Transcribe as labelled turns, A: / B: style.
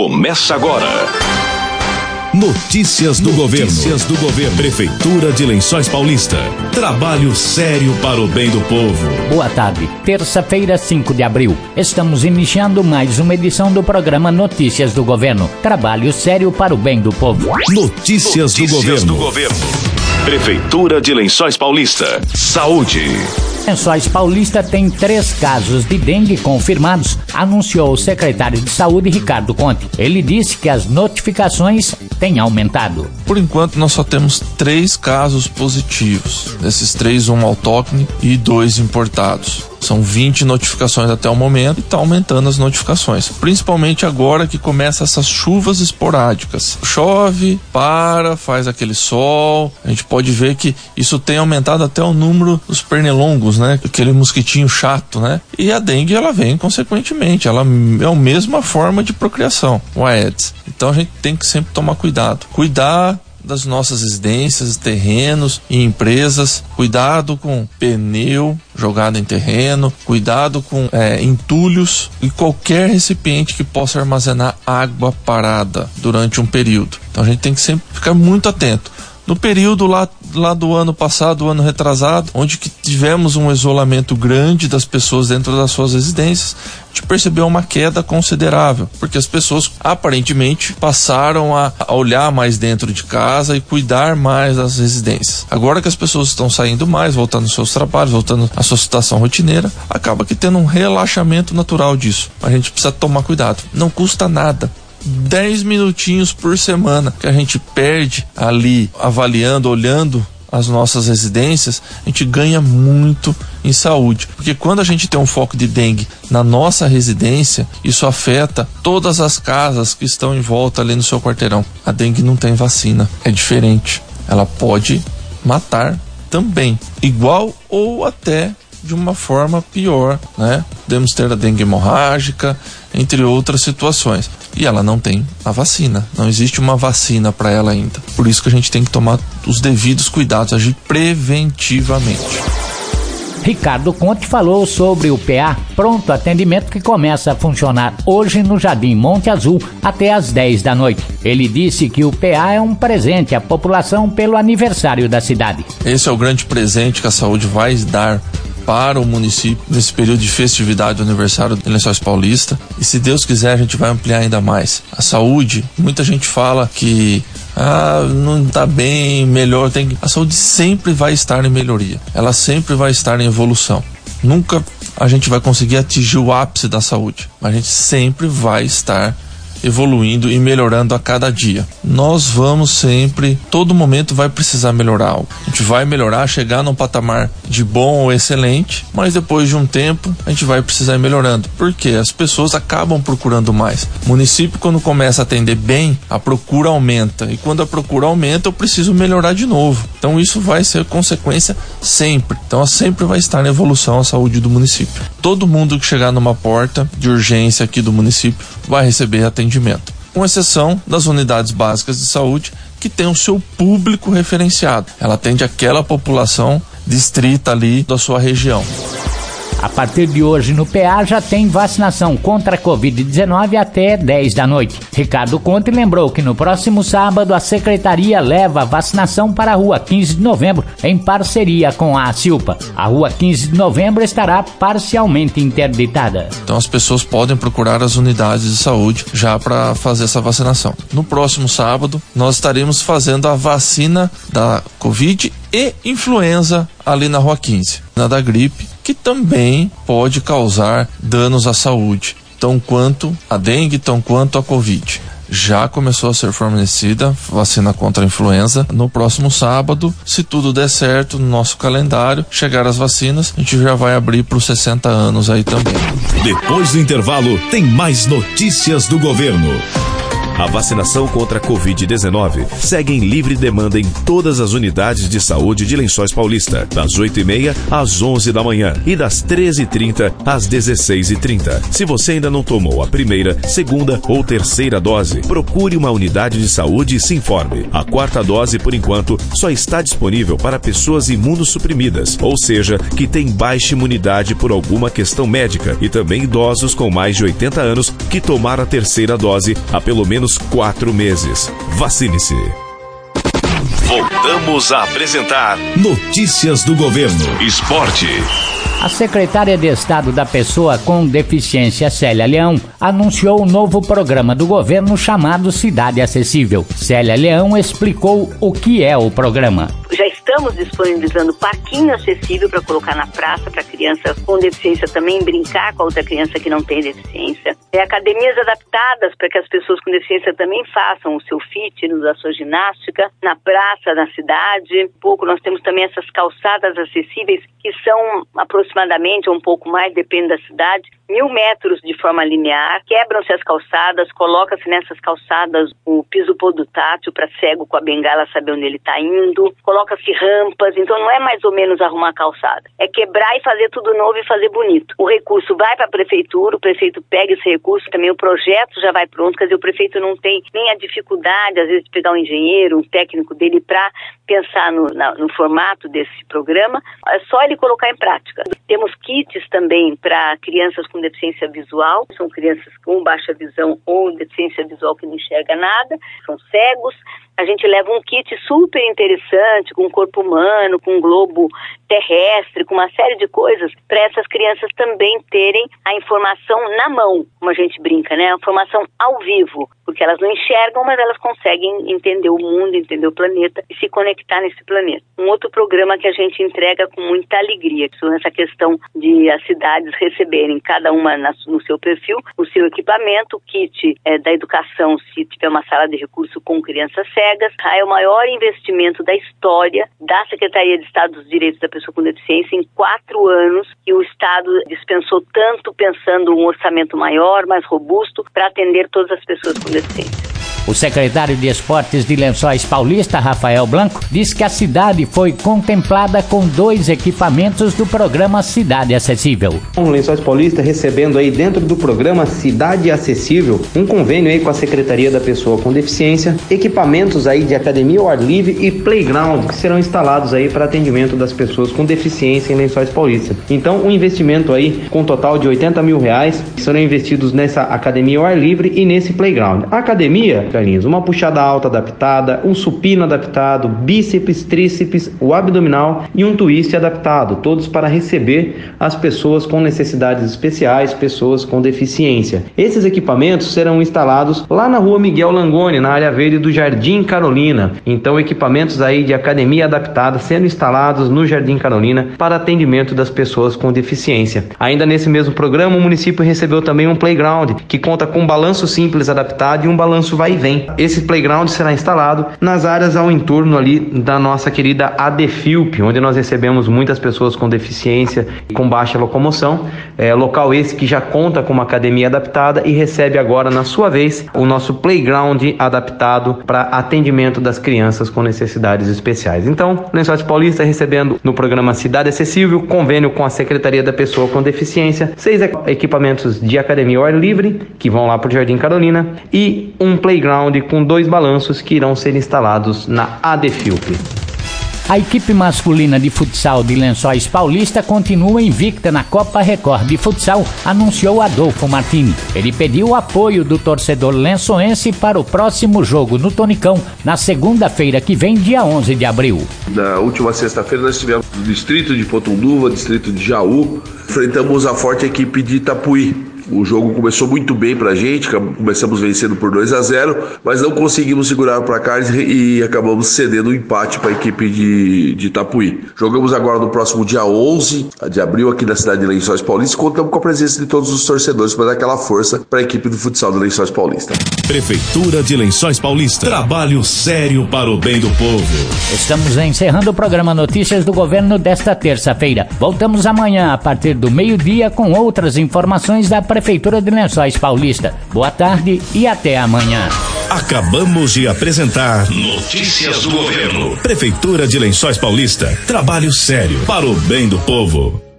A: começa agora.
B: Notícias do governo. Notícias do governo. Prefeitura de Lençóis Paulista. Trabalho sério para o bem do povo.
C: Boa tarde. Terça-feira, 5 de abril. Estamos iniciando mais uma edição do programa Notícias do Governo. Trabalho sério para o bem do povo.
B: Notícias, Notícias do governo. do governo.
A: Prefeitura de Lençóis Paulista. Saúde.
C: Lençóis Paulista tem três casos de dengue confirmados, anunciou o secretário de Saúde Ricardo Conte. Ele disse que as notificações têm aumentado.
D: Por enquanto, nós só temos três casos positivos. Desses três, um autóctone e dois importados. São 20 notificações até o momento e está aumentando as notificações. Principalmente agora que começa essas chuvas esporádicas. Chove, para, faz aquele sol. A gente pode ver que isso tem aumentado até o número dos pernilongos, né? Aquele mosquitinho chato, né? E a dengue ela vem consequentemente. Ela é a mesma forma de procriação, o Aedes. Então a gente tem que sempre tomar cuidado. Cuidar das nossas residências, terrenos e empresas. Cuidado com pneu jogado em terreno, cuidado com é, entulhos e qualquer recipiente que possa armazenar água parada durante um período. Então a gente tem que sempre ficar muito atento. No período lá, lá do ano passado, ano retrasado, onde que tivemos um isolamento grande das pessoas dentro das suas residências, a gente percebeu uma queda considerável, porque as pessoas aparentemente passaram a, a olhar mais dentro de casa e cuidar mais das residências. Agora que as pessoas estão saindo mais, voltando aos seus trabalhos, voltando à sua situação rotineira, acaba que tendo um relaxamento natural disso. A gente precisa tomar cuidado. Não custa nada 10 minutinhos por semana que a gente perde ali avaliando, olhando as nossas residências, a gente ganha muito em saúde. Porque quando a gente tem um foco de dengue na nossa residência, isso afeta todas as casas que estão em volta ali no seu quarteirão. A dengue não tem vacina, é diferente. Ela pode matar também, igual ou até de uma forma pior, né? Podemos ter a dengue hemorrágica, entre outras situações. E ela não tem a vacina, não existe uma vacina para ela ainda. Por isso que a gente tem que tomar os devidos cuidados, agir preventivamente.
C: Ricardo Conte falou sobre o PA Pronto Atendimento que começa a funcionar hoje no Jardim Monte Azul até às 10 da noite. Ele disse que o PA é um presente à população pelo aniversário da cidade.
D: Esse é o grande presente que a saúde vai dar para o município nesse período de festividade do aniversário do Lençóis Paulista. E se Deus quiser, a gente vai ampliar ainda mais. A saúde, muita gente fala que ah, não está bem, melhor, tem a saúde sempre vai estar em melhoria. Ela sempre vai estar em evolução. Nunca a gente vai conseguir atingir o ápice da saúde, mas a gente sempre vai estar evoluindo e melhorando a cada dia. Nós vamos sempre, todo momento vai precisar melhorar. A gente vai melhorar, chegar num patamar de bom ou excelente, mas depois de um tempo a gente vai precisar ir melhorando. Porque as pessoas acabam procurando mais. O município, quando começa a atender bem, a procura aumenta. E quando a procura aumenta, eu preciso melhorar de novo. Então isso vai ser consequência sempre. Então sempre vai estar em evolução a saúde do município. Todo mundo que chegar numa porta de urgência aqui do município vai receber atendimento, com exceção das unidades básicas de saúde que tem o seu público referenciado. Ela atende aquela população distrita ali da sua região.
C: A partir de hoje no PA já tem vacinação contra a Covid-19 até 10 da noite. Ricardo Conte lembrou que no próximo sábado a secretaria leva a vacinação para a rua 15 de novembro em parceria com a Silpa. A rua 15 de novembro estará parcialmente interditada.
D: Então as pessoas podem procurar as unidades de saúde já para fazer essa vacinação. No próximo sábado nós estaremos fazendo a vacina da Covid e influenza ali na Rua 15, na da gripe, que também pode causar danos à saúde, tão quanto a dengue, tão quanto a Covid já começou a ser fornecida vacina contra a influenza. No próximo sábado, se tudo der certo no nosso calendário, chegar as vacinas, a gente já vai abrir para os 60 anos aí também.
B: Depois do intervalo, tem mais notícias do governo. A vacinação contra a Covid-19 segue em livre demanda em todas as unidades de saúde de Lençóis Paulista, das 8h30 às 11 da manhã e das 13h30 às 16h30. Se você ainda não tomou a primeira, segunda ou terceira dose, procure uma unidade de saúde e se informe. A quarta dose, por enquanto, só está disponível para pessoas imunossuprimidas, ou seja, que têm baixa imunidade por alguma questão médica e também idosos com mais de 80 anos que tomaram a terceira dose há pelo menos quatro meses. Vacine-se.
A: Voltamos a apresentar
B: Notícias do Governo.
A: Esporte.
C: A secretária de Estado da Pessoa com Deficiência, Célia Leão, anunciou o um novo programa do governo chamado Cidade Acessível. Célia Leão explicou o que é o programa.
E: Estamos disponibilizando parquinho acessível para colocar na praça para criança com deficiência também brincar com a outra criança que não tem deficiência. É academias adaptadas para que as pessoas com deficiência também façam o seu fitness, a sua ginástica na praça, na cidade. Pouco nós temos também essas calçadas acessíveis que são aproximadamente um pouco mais, depende da cidade, mil metros de forma linear, quebram-se as calçadas, coloca-se nessas calçadas o piso podutátil para cego com a bengala saber onde ele está indo, coloca-se rampas, então não é mais ou menos arrumar a calçada, é quebrar e fazer tudo novo e fazer bonito. O recurso vai para a prefeitura, o prefeito pega esse recurso, também o projeto já vai pronto, quer dizer, o prefeito não tem nem a dificuldade, às vezes, de pegar um engenheiro, um técnico dele para pensar no, na, no formato desse programa, é só ele colocar em prática. Temos kits também para crianças com deficiência visual, são crianças com baixa visão ou deficiência visual que não enxerga nada, são cegos. A gente leva um kit super interessante, com corpo humano, com globo terrestre, com uma série de coisas, para essas crianças também terem a informação na mão, como a gente brinca, né? A informação ao vivo, porque elas não enxergam, mas elas conseguem entender o mundo, entender o planeta e se conectar nesse planeta. Um outro programa que a gente entrega com muita alegria, essa questão de as cidades receberem, cada uma no seu perfil, o seu equipamento, o kit é, da educação, se tiver uma sala de recurso com crianças cegas, é o maior investimento da história da Secretaria de Estado dos Direitos da pessoa com deficiência em quatro anos que o Estado dispensou tanto pensando um orçamento maior, mais robusto, para atender todas as pessoas com deficiência.
C: O secretário de Esportes de Lençóis Paulista, Rafael Blanco, diz que a cidade foi contemplada com dois equipamentos do programa Cidade Acessível.
F: O Lençóis Paulista recebendo aí dentro do programa Cidade Acessível um convênio aí com a Secretaria da Pessoa com Deficiência, equipamentos aí de academia ao ar livre e playground que serão instalados aí para atendimento das pessoas com deficiência em Lençóis Paulista. Então, um investimento aí com total de 80 mil reais serão investidos nessa academia ao ar livre e nesse playground. A academia Carlinhos. Uma puxada alta adaptada, um supino adaptado, bíceps, tríceps, o abdominal e um twist adaptado, todos para receber as pessoas com necessidades especiais, pessoas com deficiência. Esses equipamentos serão instalados lá na rua Miguel Langoni, na área verde do Jardim Carolina. Então, equipamentos aí de academia adaptada sendo instalados no Jardim Carolina para atendimento das pessoas com deficiência. Ainda nesse mesmo programa, o município recebeu também um playground que conta com um balanço simples adaptado e um balanço vai vem esse playground será instalado nas áreas ao entorno ali da nossa querida ADFILP, onde nós recebemos muitas pessoas com deficiência e com baixa locomoção. É, local esse que já conta com uma academia adaptada e recebe agora, na sua vez, o nosso playground adaptado para atendimento das crianças com necessidades especiais. Então, Lençóis Paulista recebendo no programa Cidade Acessível, convênio com a Secretaria da Pessoa com Deficiência, seis equipamentos de academia ao ar livre, que vão lá para o Jardim Carolina, e um playground com dois balanços que irão ser instalados na ADFIUP.
C: A equipe masculina de futsal de Lençóis Paulista continua invicta na Copa Record de Futsal, anunciou Adolfo Martini. Ele pediu o apoio do torcedor lençoense para o próximo jogo no Tonicão, na segunda-feira que vem, dia 11 de abril.
G: Na última sexta-feira nós tivemos o distrito de Potunduva, distrito de Jaú, enfrentamos a forte equipe de Itapuí. O jogo começou muito bem pra gente, começamos vencendo por 2 a 0 mas não conseguimos segurar o placar e acabamos cedendo o um empate para a equipe de, de Itapuí. Jogamos agora no próximo dia 11 de abril aqui na cidade de Lençóis Paulista e contamos com a presença de todos os torcedores para dar aquela força para a equipe do futsal de Lençóis Paulista.
B: Prefeitura de Lençóis Paulista. Trabalho sério para o bem do povo.
C: Estamos encerrando o programa Notícias do Governo desta terça-feira. Voltamos amanhã a partir do meio-dia com outras informações da Prefeitura de Lençóis Paulista. Boa tarde e até amanhã.
B: Acabamos de apresentar
A: Notícias do Governo.
B: Prefeitura de Lençóis Paulista. Trabalho sério para o bem do povo.